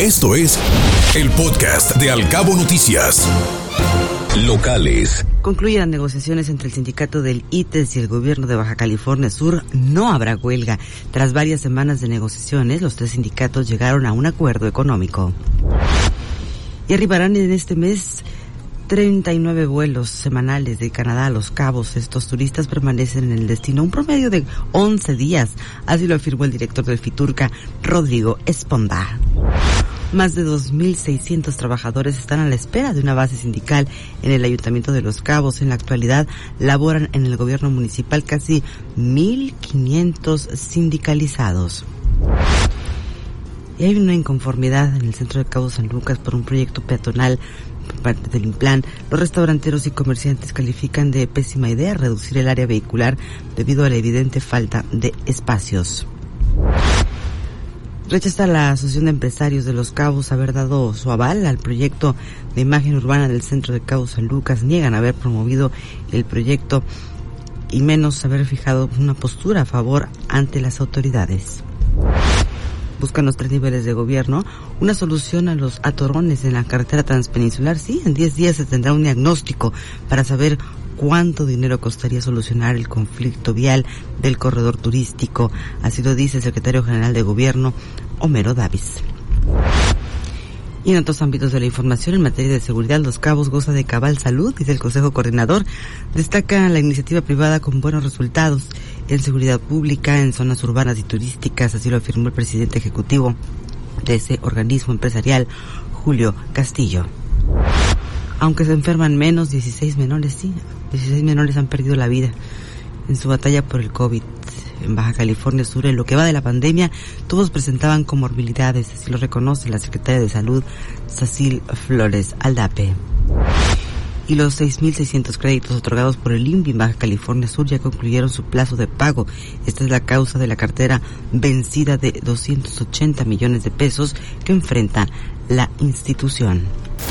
Esto es el podcast de Alcabo Noticias. Locales. Concluyen las negociaciones entre el sindicato del ITES y el gobierno de Baja California Sur. No habrá huelga. Tras varias semanas de negociaciones, los tres sindicatos llegaron a un acuerdo económico. Y arribarán en este mes 39 vuelos semanales de Canadá a Los Cabos. Estos turistas permanecen en el destino un promedio de 11 días. Así lo afirmó el director del Fiturca, Rodrigo Esponda. Más de 2.600 trabajadores están a la espera de una base sindical en el Ayuntamiento de Los Cabos. En la actualidad laboran en el gobierno municipal casi 1.500 sindicalizados. Y hay una inconformidad en el centro de Cabo San Lucas por un proyecto peatonal por parte del Implan, los restauranteros y comerciantes califican de pésima idea reducir el área vehicular debido a la evidente falta de espacios. Rechaza la Asociación de Empresarios de Los Cabos haber dado su aval al proyecto de imagen urbana del centro de Cabo San Lucas. Niegan haber promovido el proyecto y menos haber fijado una postura a favor ante las autoridades buscan los tres niveles de gobierno una solución a los atorones en la carretera transpeninsular. Sí, en 10 días se tendrá un diagnóstico para saber cuánto dinero costaría solucionar el conflicto vial del corredor turístico. Así lo dice el secretario general de gobierno, Homero Davis. Y en otros ámbitos de la información, en materia de seguridad, Los Cabos goza de cabal salud, dice el Consejo Coordinador. Destaca la iniciativa privada con buenos resultados en seguridad pública, en zonas urbanas y turísticas, así lo afirmó el presidente ejecutivo de ese organismo empresarial, Julio Castillo. Aunque se enferman menos, 16 menores, sí, 16 menores han perdido la vida en su batalla por el COVID en Baja California Sur, en lo que va de la pandemia, todos presentaban comorbilidades, así lo reconoce la secretaria de Salud, Cecil Flores Aldape. Y los 6.600 créditos otorgados por el INVI en Baja California Sur ya concluyeron su plazo de pago. Esta es la causa de la cartera vencida de 280 millones de pesos que enfrenta la institución.